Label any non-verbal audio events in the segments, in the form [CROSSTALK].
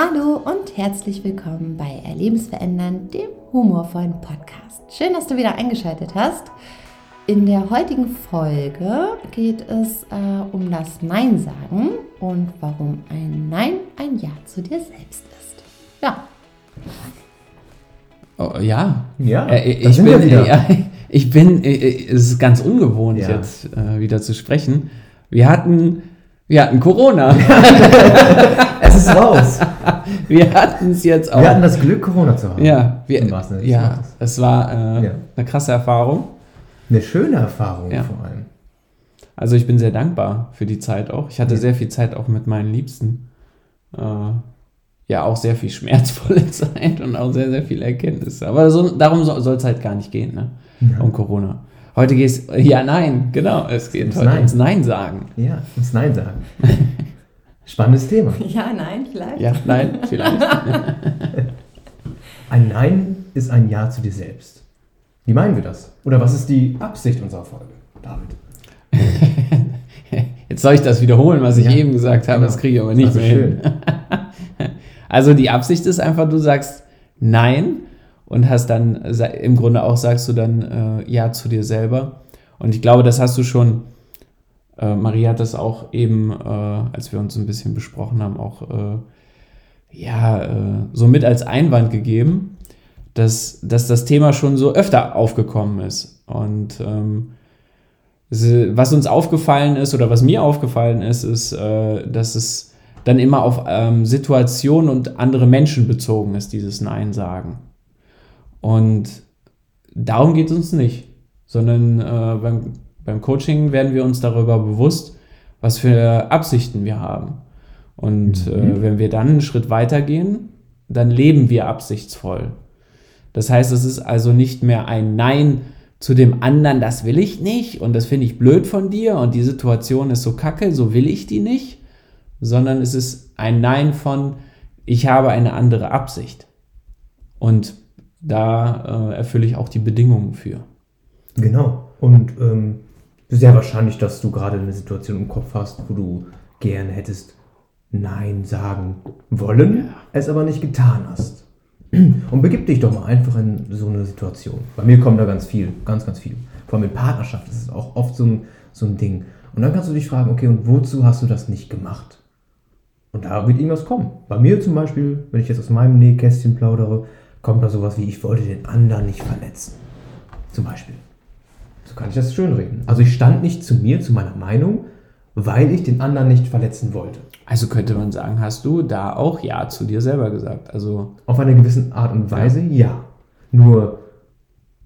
Hallo und herzlich willkommen bei Erlebensverändern, dem humorvollen Podcast. Schön, dass du wieder eingeschaltet hast. In der heutigen Folge geht es äh, um das Nein sagen und warum ein Nein ein Ja zu dir selbst ist. Ja. Oh, ja. Ja, Äh, da ich, bin, [LAUGHS] ja, ich bin, äh, äh, es ist ganz ungewohnt Ja. jetzt äh, wieder zu sprechen. Wir hatten, wir hatten Corona. [LAUGHS] Es ist raus. [LAUGHS] Wir hatten es jetzt auch. Wir hatten das Glück, Corona zu haben. ja, wir, ja, es war äh, Ja. eine krasse Erfahrung. Eine schöne Erfahrung Ja. vor allem. Also ich bin sehr dankbar für die Zeit auch. Ich hatte Ja. sehr viel Zeit auch mit meinen Liebsten. Äh, ja, auch sehr viel schmerzvolle [LAUGHS] Zeit und auch sehr, sehr viele Erkenntnisse. Aber so, darum soll es halt gar nicht gehen, ne? Um Corona. Heute geht es, ja, nein, genau. Es geht Ums heute Nein. ums Nein sagen. Ja, uns Nein sagen. Spannendes Thema. [LAUGHS] Ja, nein, vielleicht. Ja, nein, vielleicht. Ein Nein ist ein Ja zu dir selbst. Wie meinen wir das? Oder was ist die Absicht unserer Folge, David? [LAUGHS] Jetzt soll ich das wiederholen, was ich Ja, eben gesagt habe. genau. Das kriege ich aber nicht Also mehr hin. [LAUGHS] Also die Absicht ist einfach, du sagst Nein und hast dann, im Grunde auch sagst du dann äh, Ja zu dir selber. Und ich glaube, das hast du schon, äh, Marie hat das auch eben, äh, als wir uns ein bisschen besprochen haben, auch äh, ja, äh, so mit als Einwand gegeben, dass, dass das Thema schon so öfter aufgekommen ist. Und ähm, was uns aufgefallen ist oder was mir aufgefallen ist, ist, äh, dass es dann immer auf ähm, Situationen und andere Menschen bezogen ist, dieses Nein sagen. Und darum geht es uns nicht, sondern äh, beim, beim Coaching werden wir uns darüber bewusst, was für Absichten wir haben. Und äh, wenn wir dann einen Schritt weiter gehen, dann leben wir absichtsvoll. Das heißt, es ist also nicht mehr ein Nein zu dem anderen, das will ich nicht und das finde ich blöd von dir und die Situation ist so kacke, so will ich die nicht, sondern es ist ein Nein von, ich habe eine andere Absicht. Und da äh, erfülle ich auch die Bedingungen für. Genau. Und ähm, sehr wahrscheinlich, dass du gerade eine Situation im Kopf hast, wo du gerne hättest Nein sagen wollen, es aber nicht getan hast. Und begib dich doch mal einfach in so eine Situation. Bei mir kommt da ganz viel, ganz, ganz viel. Vor allem in Partnerschaft ist es auch oft so ein, so ein Ding. Und dann kannst du dich fragen, okay, und wozu hast du das nicht gemacht? Und da wird irgendwas kommen. Bei mir zum Beispiel, wenn ich jetzt aus meinem Nähkästchen plaudere, kommt da sowas wie, ich wollte den anderen nicht verletzen. Zum Beispiel. So kann ich das schönreden. Also ich stand nicht zu mir, zu meiner Meinung, weil ich den anderen nicht verletzen wollte. Also könnte man sagen, hast du da auch Ja zu dir selber gesagt? Also Auf eine gewisse Art und Weise, ja. Nur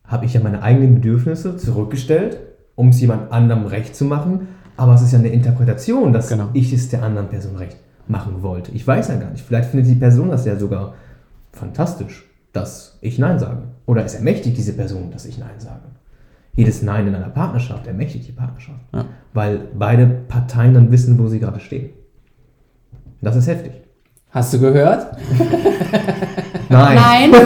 habe ich ja meine eigenen Bedürfnisse zurückgestellt, um es jemand anderem recht zu machen. Aber es ist ja eine Interpretation, dass Genau. ich es der anderen Person recht machen wollte. Ich weiß ja gar nicht. Vielleicht findet die Person das ja sogar fantastisch, dass ich Nein sage. Oder es ermächtigt diese Person, dass ich Nein sage. Jedes Nein in einer Partnerschaft ermächtigt die Partnerschaft. Ja. Weil beide Parteien dann wissen, wo sie gerade stehen. Das ist heftig. hast du gehört? [LAUGHS] Nein. Nein. [LAUGHS]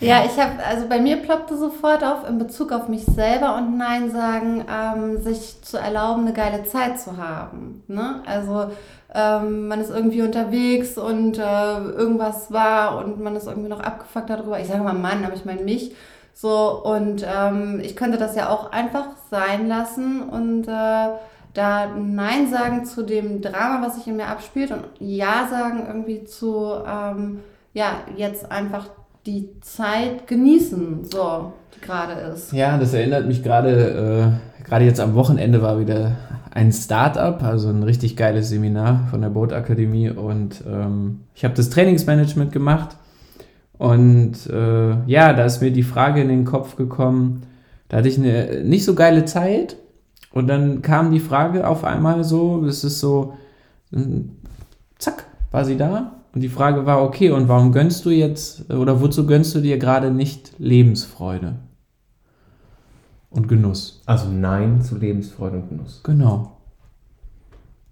ja, ich habe, also bei mir ploppte sofort auf in Bezug auf mich selber und Nein sagen, ähm, sich zu erlauben, eine geile Zeit zu haben. Ne? Also ähm, man ist irgendwie unterwegs und äh, irgendwas war und man ist irgendwie noch abgefuckt darüber. Ich sage mal Mann, aber ich meine mich. So, und ähm, ich könnte das ja auch einfach sein lassen und äh, da Nein sagen zu dem Drama, was sich in mir abspielt und Ja sagen irgendwie zu, ähm, ja, jetzt einfach die Zeit genießen, so, die gerade ist. Ja, das erinnert mich gerade, äh, gerade jetzt am Wochenende war wieder ein Start-up, also ein richtig geiles Seminar von der Boat Akademie und ähm, ich habe das Trainingsmanagement gemacht und äh, ja, da ist mir die Frage in den Kopf gekommen, da hatte ich eine nicht so geile Zeit und dann kam die Frage auf einmal so, es ist so, mm, zack, war sie da und die Frage war, okay, und warum gönnst du jetzt oder wozu gönnst du dir gerade nicht Lebensfreude? Und Genuss. Also Nein zu Lebensfreude und Genuss. Genau.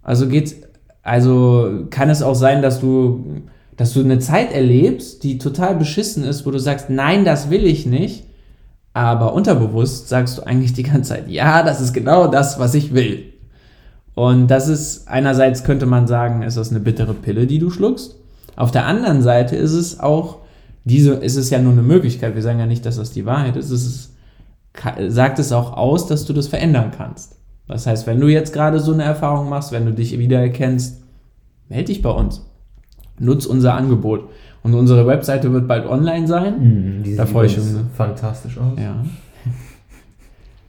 Also geht's, also kann es auch sein, dass du, dass du eine Zeit erlebst, die total beschissen ist, wo du sagst, nein, das will ich nicht, aber unterbewusst sagst du eigentlich die ganze Zeit, ja, das ist genau das, was ich will. Und das ist, einerseits könnte man sagen, ist das eine bittere Pille, die du schluckst. Auf der anderen Seite ist es auch, diese, ist es ja nur eine Möglichkeit. Wir sagen ja nicht, dass das die Wahrheit ist. Es ist, sagt es auch aus, dass du das verändern kannst. Das heißt, wenn du jetzt gerade so eine Erfahrung machst, wenn du dich wiedererkennst, melde dich bei uns. Nutz unser Angebot. Und unsere Webseite wird bald online sein. Die Da freue ich mich. fantastisch aus. Ja.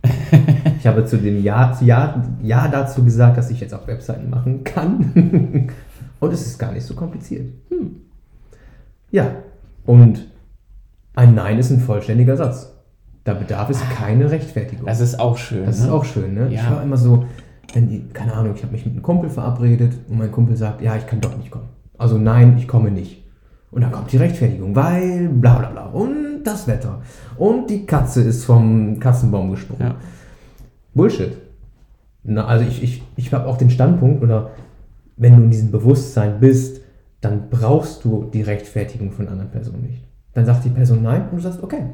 [LAUGHS] Ich habe zu dem ja, ja, ja dazu gesagt, dass ich jetzt auch Webseiten machen kann. [LAUGHS] und es ist gar nicht so kompliziert. Hm. Ja, und ein Nein ist ein vollständiger Satz. Da bedarf es keine Rechtfertigung. Das ist auch schön. Das ne? ist auch schön, ne? Ja. Ich war immer so, wenn die, keine Ahnung, ich habe mich mit einem Kumpel verabredet und mein Kumpel sagt, ja, ich kann doch nicht kommen. Also nein, ich komme nicht. Und dann kommt die Rechtfertigung, weil bla bla bla. Und das Wetter. Und die Katze ist vom Katzenbaum gesprungen. Ja. Bullshit. Na, also ich, ich, ich habe auch den Standpunkt, oder wenn du in diesem Bewusstsein bist, dann brauchst du die Rechtfertigung von einer anderen Person nicht. Dann sagt die Person nein und du sagst, okay.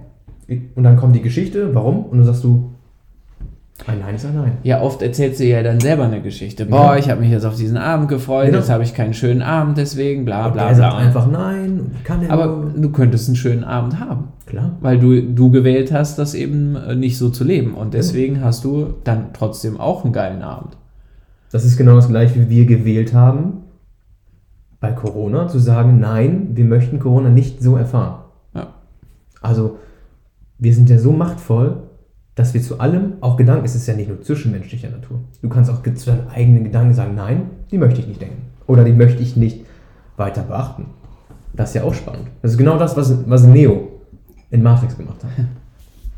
Und dann kommt die Geschichte, warum? Und dann sagst du, ein Nein ist ein Nein. Ja, oft erzählst du ja dann selber eine Geschichte. Boah, Ja. ich habe mich jetzt auf diesen Abend gefreut, Genau. jetzt habe ich keinen schönen Abend deswegen, bla bla er sagt bla. einfach nein kann ja Aber nur. du könntest einen schönen Abend haben, Klar. weil du, du gewählt hast, das eben äh, nicht so zu leben. Und deswegen hast du dann trotzdem auch einen geilen Abend. Das ist genau das gleiche, wie wir gewählt haben, bei Corona zu sagen, nein, wir möchten Corona nicht so erfahren. Ja. Also, wir sind ja so machtvoll, dass wir zu allem, auch Gedanken, es ist ja nicht nur zwischenmenschlicher Natur. Du kannst auch zu deinen eigenen Gedanken sagen, nein, die möchte ich nicht denken. Oder die möchte ich nicht weiter beachten. Das ist ja auch spannend. Das ist genau das, was, was Neo in Matrix gemacht hat.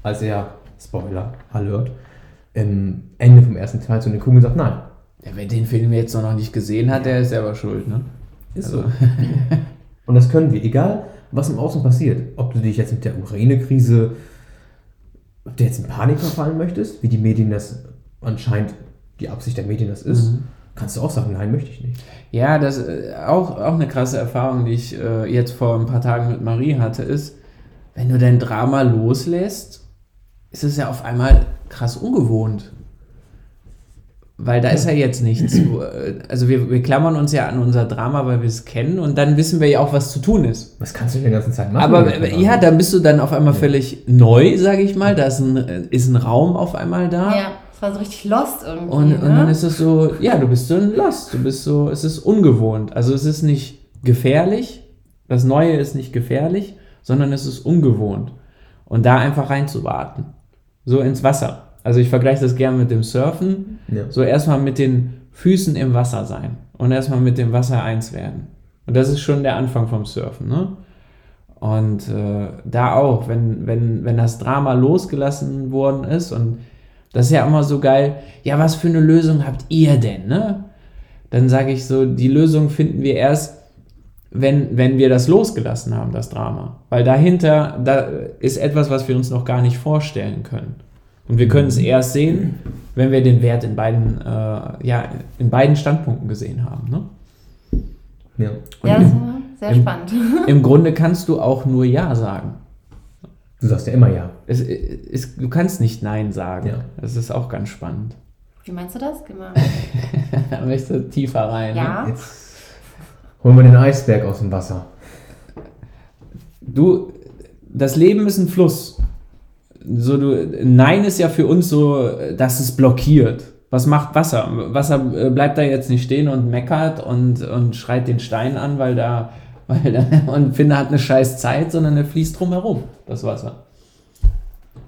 Als er, Spoiler, Alert, im Ende vom ersten Teil zu den Kugeln sagt, nein, Ja, wer den Film jetzt noch nicht gesehen hat, der ist selber schuld, ne? Ist Also- so. [LAUGHS] Und das können wir, egal was im Außen passiert. Ob du dich jetzt mit der Ukraine-Krise, ob du jetzt in Panik verfallen möchtest, wie die Medien das anscheinend die Absicht der Medien das ist, Mhm. kannst du auch sagen, nein, möchte ich nicht. Ja, das äh, auch, auch eine krasse Erfahrung, die ich äh, jetzt vor ein paar Tagen mit Marie hatte, ist, wenn du dein Drama loslässt, ist es ja auf einmal krass ungewohnt. Weil da ist ja jetzt nichts. äh, Also wir, wir klammern uns ja an unser Drama, weil wir es kennen und dann wissen wir ja auch, was zu tun ist. Was kannst du in der ganzen Zeit machen? Aber äh, ja, dann bist du dann auf einmal völlig neu, sage ich mal. Da ist ein, äh, ist ein Raum auf einmal da. Ja, es war so richtig lost irgendwie. Und, ne? und dann ist es so, ja, du bist so ein Lost, du bist so, es ist ungewohnt. Also es ist nicht gefährlich, das Neue ist nicht gefährlich, sondern es ist ungewohnt. Und da einfach reinzuwarten. So ins Wasser. Also ich vergleiche das gerne mit dem Surfen. Ja. So erstmal mit den Füßen im Wasser sein und erstmal mit dem Wasser eins werden. Und das ist schon der Anfang vom Surfen, ne? Und äh, da auch, wenn, wenn, wenn das Drama losgelassen worden ist und das ist ja immer so geil, ja, was für eine Lösung habt ihr denn, ne? Dann sage ich so, die Lösung finden wir erst, wenn, wenn wir das losgelassen haben, das Drama. Weil dahinter, da ist etwas, was wir uns noch gar nicht vorstellen können. Und wir können es erst sehen, wenn wir den Wert in beiden, äh, ja, in beiden Standpunkten gesehen haben. Ne? Ja. Und ja, das war sehr im- spannend. [LAUGHS] Im Grunde kannst du auch nur Ja sagen. Du sagst ja immer ja. Es, es, du kannst nicht Nein sagen. Ja. Das ist auch ganz spannend. Wie meinst du das? Geh mal. [LAUGHS] Da möchtest du tiefer rein. Ne? Ja. Jetzt holen wir den Eisberg aus dem Wasser. Du, das Leben ist ein Fluss. So, du, Nein ist ja für uns so, dass es blockiert. Was macht Wasser? Wasser äh, bleibt da jetzt nicht stehen und meckert und, und schreit den Stein an, weil da, [LAUGHS] weil da und Finne hat eine scheiß Zeit, sondern er fließt drumherum, das Wasser.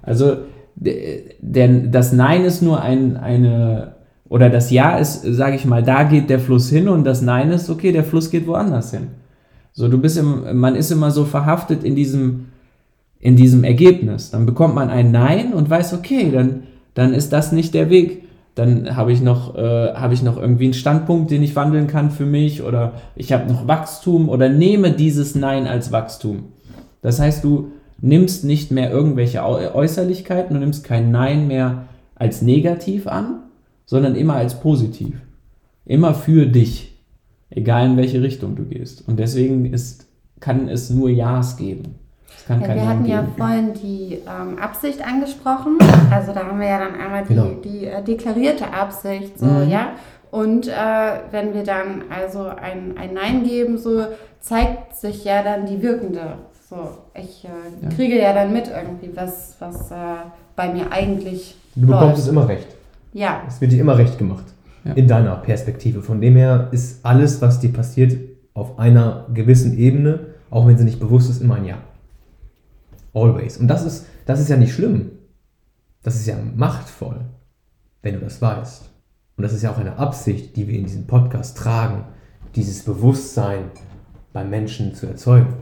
Also, de- denn das Nein ist nur ein, eine, oder das Ja ist, sage ich mal, da geht der Fluss hin und das Nein ist, okay, der Fluss geht woanders hin. So, du bist im, man ist immer so verhaftet in diesem, in diesem Ergebnis. Dann bekommt man ein Nein und weiß, okay, dann, dann ist das nicht der Weg. Dann habe ich, noch, äh, habe ich noch irgendwie einen Standpunkt, den ich wandeln kann für mich oder ich habe noch Wachstum oder nehme dieses Nein als Wachstum. Das heißt, du nimmst nicht mehr irgendwelche Äu- Äußerlichkeiten, du nimmst kein Nein mehr als negativ an, sondern immer als positiv. Immer für dich. Egal in welche Richtung du gehst. Und deswegen ist, kann es nur Ja's geben. Kann Ja, wir hatten ja geben. vorhin die ähm, Absicht angesprochen. Also da haben wir ja dann einmal die, Genau. die äh, deklarierte Absicht, so, Mhm. ja. Und äh, wenn wir dann also ein, ein Nein geben, so zeigt sich ja dann die wirkende. So, ich äh, Ja. kriege ja dann mit irgendwie, was, was äh, bei mir eigentlich Du bekommst läuft. es immer recht. Ja, Es wird dir immer recht gemacht. Ja. In deiner Perspektive. Von dem her ist alles, was dir passiert, auf einer gewissen Ebene, auch wenn sie nicht bewusst ist, immer ein Ja. Always. Und das ist, das ist ja nicht schlimm. Das ist ja machtvoll, wenn du das weißt. Und das ist ja auch eine Absicht, die wir in diesem Podcast tragen, dieses Bewusstsein beim Menschen zu erzeugen.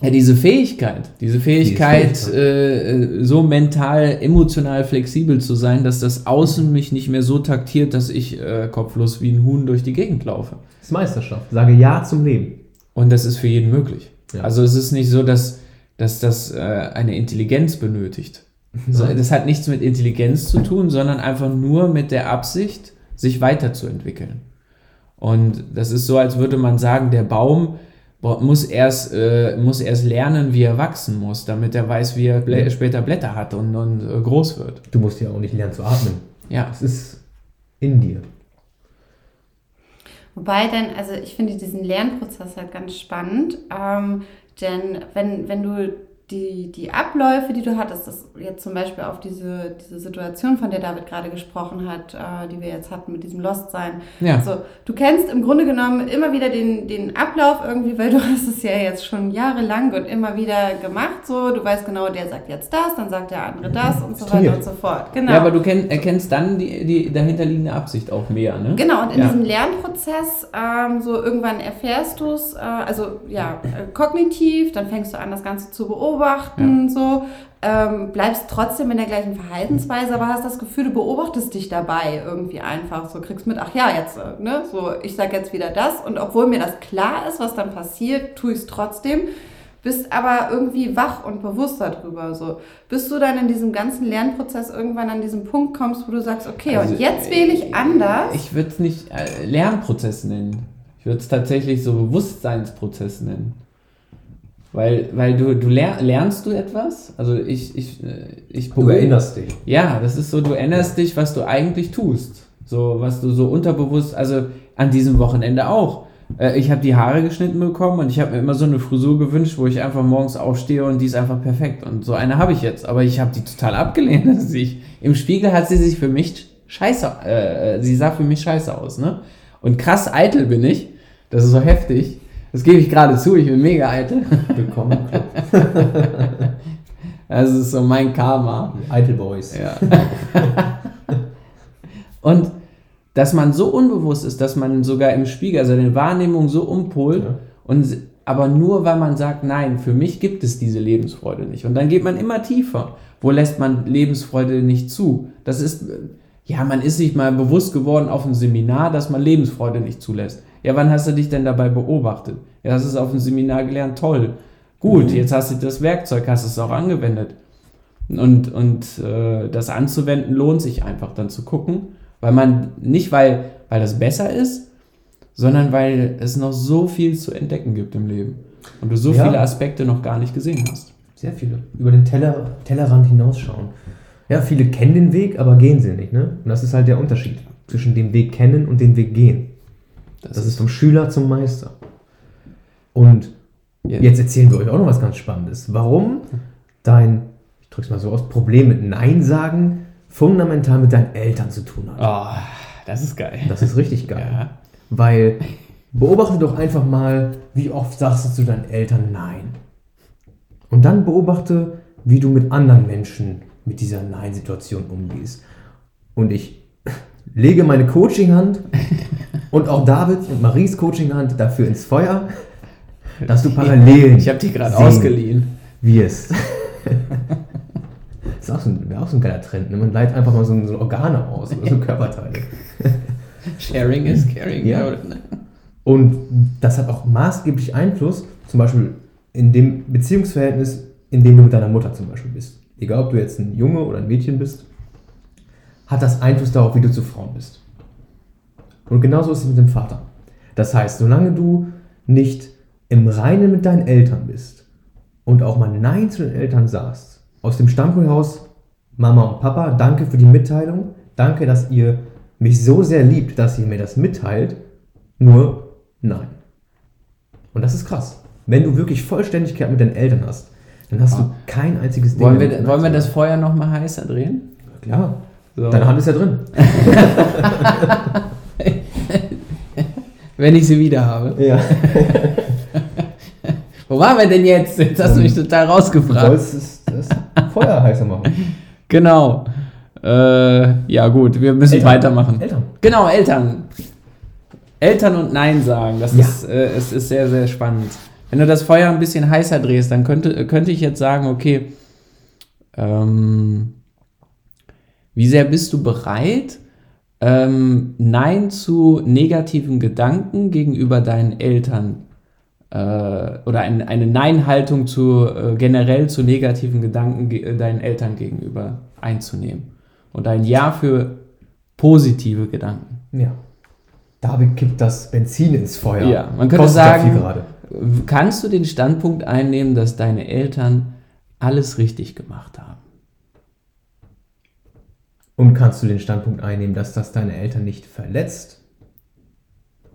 Ja, diese Fähigkeit, diese Fähigkeit, Fähigkeit. äh, äh, so mental, emotional flexibel zu sein, dass das Außen mich nicht mehr so taktiert, dass ich äh, kopflos wie ein Huhn durch die Gegend laufe. Das ist Meisterschaft. Sage Ja zum Leben. Und das ist für jeden möglich. Ja. Also es ist nicht so, dass, dass das äh, eine Intelligenz benötigt. So, das hat nichts mit Intelligenz zu tun, sondern einfach nur mit der Absicht, sich weiterzuentwickeln. Und das ist so, als würde man sagen, der Baum muss erst, äh, muss erst lernen, wie er wachsen muss, damit er weiß, wie er blä später Blätter hat und, und äh, groß wird. Du musst ja auch nicht lernen zu atmen. Ja, Das ist in dir. Wobei dann, also ich finde diesen Lernprozess halt ganz spannend, ähm, denn wenn, wenn du die, die Abläufe, die du hattest, das jetzt zum Beispiel auf diese, diese Situation, von der David gerade gesprochen hat, äh, die wir jetzt hatten mit diesem Lost-Sein, ja. also du kennst im Grunde genommen immer wieder den, den Ablauf irgendwie, weil du [LAUGHS] hast es ja jetzt schon jahrelang und immer wieder gemacht, so, du weißt genau, der sagt jetzt das, dann sagt der andere das und so weiter und so fort. Genau. ja aber du kenn, erkennst dann die, die dahinterliegende Absicht auch mehr, ne? Genau, und in Ja. diesem Lernprozess, ähm, so irgendwann erfährst du es, äh, also ja, äh, kognitiv, dann fängst du an, das Ganze zu beobachten, so, ähm, bleibst trotzdem in der gleichen Verhaltensweise, aber hast das Gefühl, du beobachtest dich dabei irgendwie einfach, so kriegst mit, ach ja, jetzt, äh, ne, so, ich sag jetzt wieder das und obwohl mir das klar ist, was dann passiert, tue ich es trotzdem, bist aber irgendwie wach und bewusst darüber, so, bis du dann in diesem ganzen Lernprozess irgendwann an diesen Punkt kommst, wo du sagst, okay, Also, und jetzt wähle ich anders. Ich würde es nicht äh, Lernprozess nennen. Ich würde es tatsächlich so Bewusstseinsprozess nennen. Weil, weil du, du ler lernst du etwas? Also ich, ich, äh, ich Du erinnerst dich. Ja, das ist so, du erinnerst dich, was du eigentlich tust. So, was du so unterbewusst, also an diesem Wochenende auch. Äh, Ich habe die Haare geschnitten bekommen und ich habe mir immer so eine Frisur gewünscht, wo ich einfach morgens aufstehe und die ist einfach perfekt. Und so eine habe ich jetzt. Aber ich habe die total abgelehnt. [LAUGHS] Also sie, Im Spiegel hat sie sich für mich scheiße, äh, sie sah für mich scheiße aus, ne? Und krass eitel bin ich. Das ist so heftig. Das gebe ich gerade zu, ich bin mega eitel. Willkommen im Club. [LAUGHS] Das ist so mein Karma. Eitel Boys. Ja. [LAUGHS] Und dass man so unbewusst ist, dass man sogar im Spiegel, also seine Wahrnehmung so umpolt, Ja. und aber nur weil man sagt, nein, für mich gibt es diese Lebensfreude nicht. Und dann geht man immer tiefer. Wo lässt man Lebensfreude nicht zu? Das ist, äh, ja, man ist sich mal bewusst geworden auf einem Seminar, dass man Lebensfreude nicht zulässt. Ja, wann hast du dich denn dabei beobachtet? Ja, das ist auf dem Seminar gelernt, toll. Gut, jetzt hast du das Werkzeug, hast es auch angewendet. Und, und äh, das anzuwenden lohnt sich einfach dann zu gucken, weil man nicht, weil, weil das besser ist, sondern weil es noch so viel zu entdecken gibt im Leben. Und du so Ja. viele Aspekte noch gar nicht gesehen hast. Sehr viele. Über den Teller, Tellerrand hinausschauen. Ja, viele kennen den Weg, aber gehen sie nicht. Ne? Und das ist halt der Unterschied zwischen dem Weg kennen und dem Weg gehen. Das, ist vom Schüler zum Meister. Und Ja. jetzt erzählen wir euch auch noch was ganz Spannendes. Warum dein, ich drück's mal so aus, Problem mit Nein sagen fundamental mit deinen Eltern zu tun hat. Oh, das ist geil. Das ist richtig geil. Ja. Weil beobachte doch einfach mal, wie oft sagst du zu deinen Eltern Nein. Und dann beobachte, wie du mit anderen Menschen mit dieser Nein-Situation umgehst. Und ich lege meine Coaching-Hand und auch David und Maries Coaching-Hand dafür ins Feuer, [LAUGHS] dass du Parallelen Ich habe die gerade ausgeliehen. wirst. Das [LAUGHS] ist auch so ein, wäre auch so ein geiler Trend. Ne? Man leiht einfach mal so, so Organe aus oder so [LAUGHS] Körperteile. Sharing is caring. Ja. oder? Und das hat auch maßgeblich Einfluss, zum Beispiel in dem Beziehungsverhältnis, in dem du mit deiner Mutter zum Beispiel bist. Egal, ob du jetzt ein Junge oder ein Mädchen bist, hat das Einfluss darauf, wie du zu Frauen bist. Und genauso ist es mit dem Vater. Das heißt, solange du nicht im Reinen mit deinen Eltern bist und auch mal Nein zu den Eltern sagst, aus dem Stammhaus, Mama und Papa, danke für die Mitteilung, danke, dass ihr mich so sehr liebt, dass sie mir das mitteilt, nur nein. Und das ist krass. Wenn du wirklich Vollständigkeit mit deinen Eltern hast, dann hast du kein einziges Ding. Wollen wir, wollen wir das Feuer noch mal heißer drehen? Klar. So. Deine Hand ist ja drin. [LAUGHS] Wenn ich sie wieder habe. Ja. [LAUGHS] Wo waren wir denn jetzt? Jetzt hast du mich total Du rausgefragt. sollst es, das Feuer heißer machen. [LAUGHS] Genau. Äh, ja, gut, wir müssen Eltern. weitermachen. Eltern. Genau, Eltern. Eltern und Nein sagen, das Ja. ist, äh, es ist sehr, sehr spannend. Wenn du das Feuer ein bisschen heißer drehst, dann könnte, könnte ich jetzt sagen, okay, ähm, wie sehr bist du bereit, ähm, Nein zu negativen Gedanken gegenüber deinen Eltern äh, oder ein, eine Nein-Haltung zu äh, generell zu negativen Gedanken ge äh, deinen Eltern gegenüber einzunehmen und ein Ja für positive Gedanken. Ja. David kippt das Benzin ins Feuer. Ja, man könnte Kostet sagen-. Kannst du den Standpunkt einnehmen, dass deine Eltern alles richtig gemacht haben? Und kannst du den Standpunkt einnehmen, dass das deine Eltern nicht verletzt,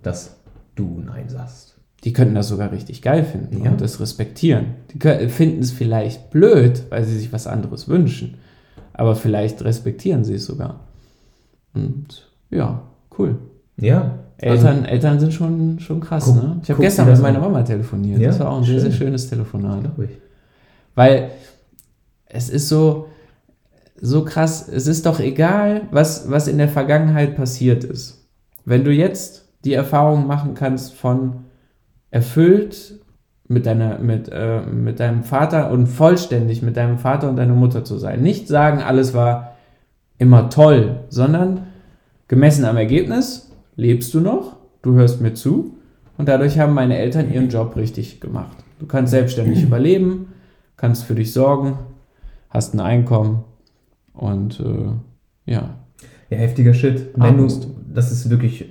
dass du Nein sagst? Die könnten das sogar richtig geil finden Ja. und das respektieren. Die finden es vielleicht blöd, weil sie sich was anderes wünschen. Aber vielleicht respektieren sie es sogar. Und ja, cool. Ja. Eltern, Eltern sind schon, schon krass, Guck- ne? Ich habe gestern mit meiner. Mama telefoniert. Ja, das war auch ein sehr, sehr schön. schönes Telefonat. Weil es ist so, so krass, es ist doch egal, was, was in der Vergangenheit passiert ist. Wenn du jetzt die Erfahrung machen kannst von erfüllt mit, deiner, mit, äh, mit deinem Vater und vollständig mit deinem Vater und deiner Mutter zu sein. Nicht sagen, alles war immer toll, sondern gemessen am Ergebnis lebst du noch, du hörst mir zu und dadurch haben meine Eltern ihren Job richtig gemacht. Du kannst selbstständig überleben, kannst für dich sorgen, hast ein Einkommen und äh, ja. Ja, heftiger Shit. Wenn du, das ist wirklich,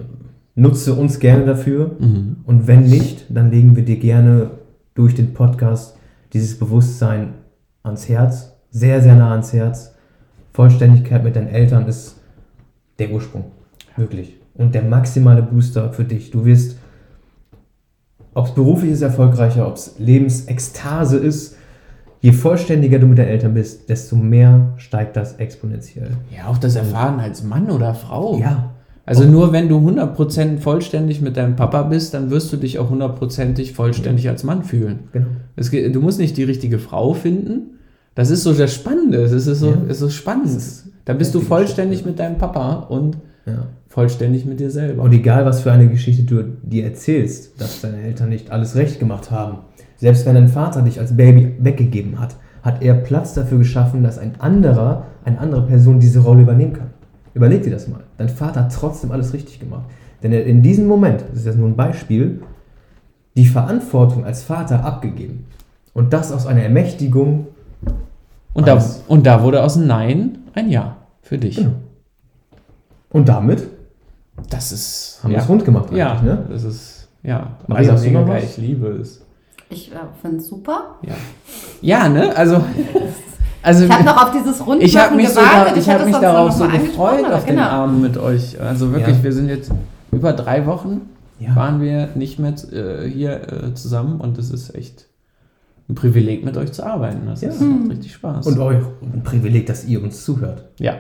nutze uns gerne dafür. Mhm. Und wenn nicht, dann legen wir dir gerne durch den Podcast dieses Bewusstsein ans Herz. Sehr, sehr nah ans Herz. Vollständigkeit mit deinen Eltern ist der Ursprung. Wirklich. Und der maximale Booster für dich. Du wirst, ob es beruflich ist, erfolgreicher, ob es Lebensekstase ist, je vollständiger du mit deinen Eltern bist, desto mehr steigt das exponentiell. Ja, auch das Erfahren als Mann oder Frau. Ja. Also nur wenn du 100% vollständig mit deinem Papa bist, dann wirst du dich auch hundertprozentig vollständig als Mann fühlen. Genau. Es du musst nicht die richtige Frau finden. Das ist so das Spannende. Es ist so, Ja. es ist spannend. Da bist du vollständig Geschichte. mit deinem Papa und Ja. vollständig mit dir selber. Und egal, was für eine Geschichte du dir erzählst, dass deine Eltern nicht alles recht gemacht haben, selbst wenn dein Vater dich als Baby weggegeben hat, hat er Platz dafür geschaffen, dass ein anderer, eine andere Person diese Rolle übernehmen kann. Überleg dir das mal. Dein Vater hat trotzdem alles richtig gemacht. Denn er hat in diesem Moment, das ist jetzt nur ein Beispiel, die Verantwortung als Vater abgegeben. Und das aus einer Ermächtigung. und, da, und da wurde aus einem Nein ein Ja für dich. Genau. Und damit Das ist. haben wir ja. es rund gemacht eigentlich, Ja, ne? das ist. Ja, Maria, was? Ich liebe es. Ich äh, finde es super. Ja. Ja, ne? Also. also Ich habe noch auf dieses Rundmachen Ich habe mich, gewartet. sogar, ich hätte hab mich darauf so gefreut, auf aber den genau. Abend mit euch. Also wirklich, Ja. wir sind jetzt über drei Wochen, Ja. waren wir nicht mehr äh, hier äh, zusammen und es ist echt ein Privileg, mit euch zu arbeiten. Das Ja. ist, macht richtig Spaß. Und euch ein Privileg, dass ihr uns zuhört. ja.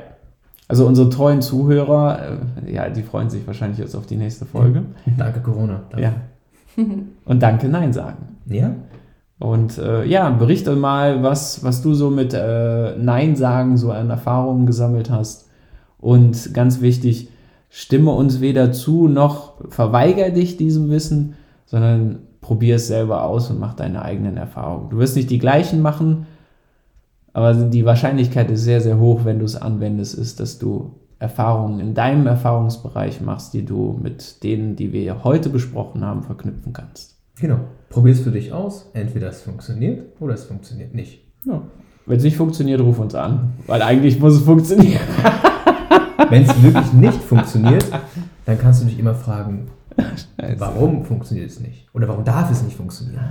Also unsere treuen Zuhörer, äh, ja, die freuen sich wahrscheinlich jetzt auf die nächste Folge. Danke, Corona. Danke. Ja. [LAUGHS] Und danke Nein sagen. Ja? Und äh, ja, berichte mal, was, was du so mit äh, Nein sagen so an Erfahrungen gesammelt hast. Und ganz wichtig, stimme uns weder zu noch verweigere dich diesem Wissen, sondern probier es selber aus und mach deine eigenen Erfahrungen. Du wirst nicht die gleichen machen, aber die Wahrscheinlichkeit ist sehr, sehr hoch, wenn du es anwendest, ist, dass du Erfahrungen in deinem Erfahrungsbereich machst, die du mit denen, die wir heute besprochen haben, verknüpfen kannst. Genau. Probier es für dich aus. Entweder es funktioniert oder es funktioniert nicht. Ja. Wenn es nicht funktioniert, ruf uns an. Weil eigentlich muss es funktionieren. [LAUGHS] Wenn es wirklich nicht funktioniert, dann kannst du dich immer fragen, [LAUGHS] warum funktioniert es nicht? Oder warum darf es nicht funktionieren?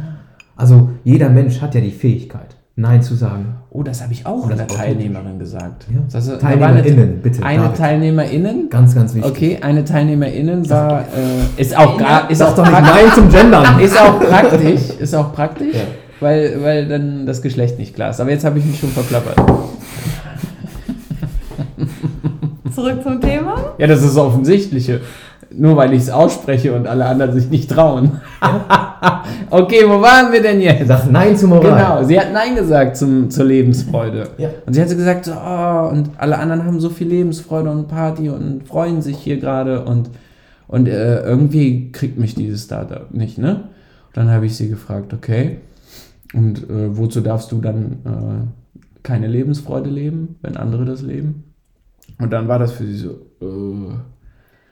Also jeder Mensch hat ja die Fähigkeit. Nein zu sagen. Oh, das habe ich auch das einer Teilnehmerin gesagt. Ja. Das, eine, Teilnehmerinnen, eine, TeilnehmerInnen, bitte. eine David. Teilnehmerin. Ganz, ganz wichtig. Okay, eine Teilnehmerin war, äh, ist auch, gra- ist auch doch nicht praktisch, Nein zum Gendern. [LAUGHS] ist auch praktisch, ist auch praktisch, Ja. weil, weil dann das Geschlecht nicht klar ist. Aber jetzt habe ich mich schon verplappert. Zurück zum Thema. Ja, das ist das Offensichtliche. Nur weil ich es ausspreche und alle anderen sich nicht trauen. [LAUGHS] okay, wo waren wir denn jetzt? Sag Nein zur Moral. Genau, sie hat Nein gesagt zum, zur Lebensfreude. Ja. Und sie hat so gesagt, so, oh, und alle anderen haben so viel Lebensfreude und Party und freuen sich hier gerade und, und äh, irgendwie kriegt mich dieses Startup nicht, ne? Und dann habe ich sie gefragt, okay, und äh, wozu darfst du dann äh, keine Lebensfreude leben, wenn andere das leben? Und dann war das für sie so, äh,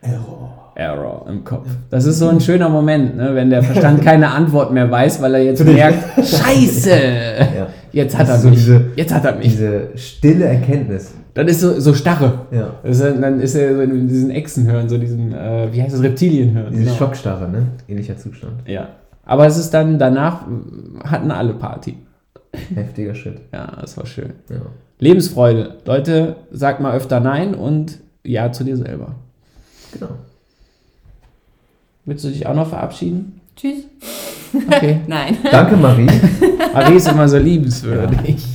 Error. Error im Kopf. Das ist so ein schöner Moment, ne, wenn der Verstand [LAUGHS] keine Antwort mehr weiß, weil er jetzt merkt, Scheiße, Ja. jetzt hat er so mich. diese- jetzt hat er mich. Diese stille Erkenntnis. Dann ist so, so starre. Ja. Ist, dann ist er so in diesen Echsen hören, so diesen, äh, wie heißt das, Reptilien hören. Diese Genau. Schockstarre, ne? Ähnlicher Zustand. Ja. Aber es ist dann, danach hatten alle Party. Heftiger Schritt. Ja, das war schön. Ja. Lebensfreude. Leute, sag mal öfter Nein und Ja zu dir selber. Genau. Willst du dich auch noch verabschieden? Tschüss. Okay. [LAUGHS] Nein. Danke, Marie. [LAUGHS] Marie ist immer so liebenswürdig. [LAUGHS]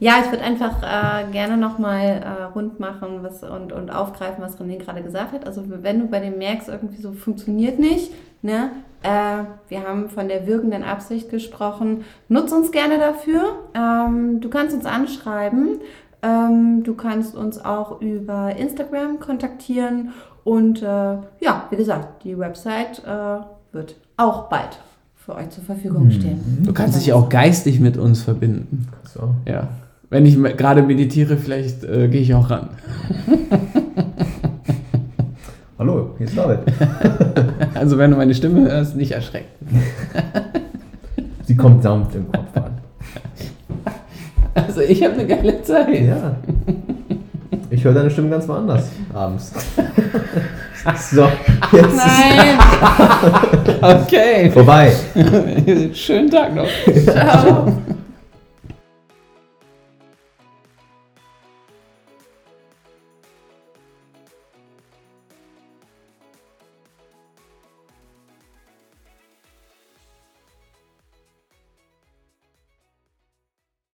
Ja, ich würde einfach äh, gerne nochmal äh, rund machen was, und, und aufgreifen, was René gerade gesagt hat. Also wenn du bei dem merkst, irgendwie so funktioniert nicht, ne? Äh, wir haben von der wirkenden Absicht gesprochen. Nutz uns gerne dafür. Ähm, du kannst uns anschreiben. Ähm, du kannst uns auch über Instagram kontaktieren. Und äh, ja, wie gesagt, die Website äh, wird auch bald für euch zur Verfügung stehen. Du kannst dich auch geistig mit uns verbinden. So. Ja. Wenn ich gerade meditiere, vielleicht äh, gehe ich auch ran. [LAUGHS] Hallo, hier ist David. [LAUGHS] Also wenn du meine Stimme hörst, nicht erschrecken. Sie kommt sanft im Kopf an. Also ich habe eine geile Zeit. Ja. Ich höre deine Stimme ganz woanders abends. [LAUGHS] So, jetzt Nein! [LAUGHS] Okay. vorbei. [LAUGHS] Schönen Tag noch. Ciao!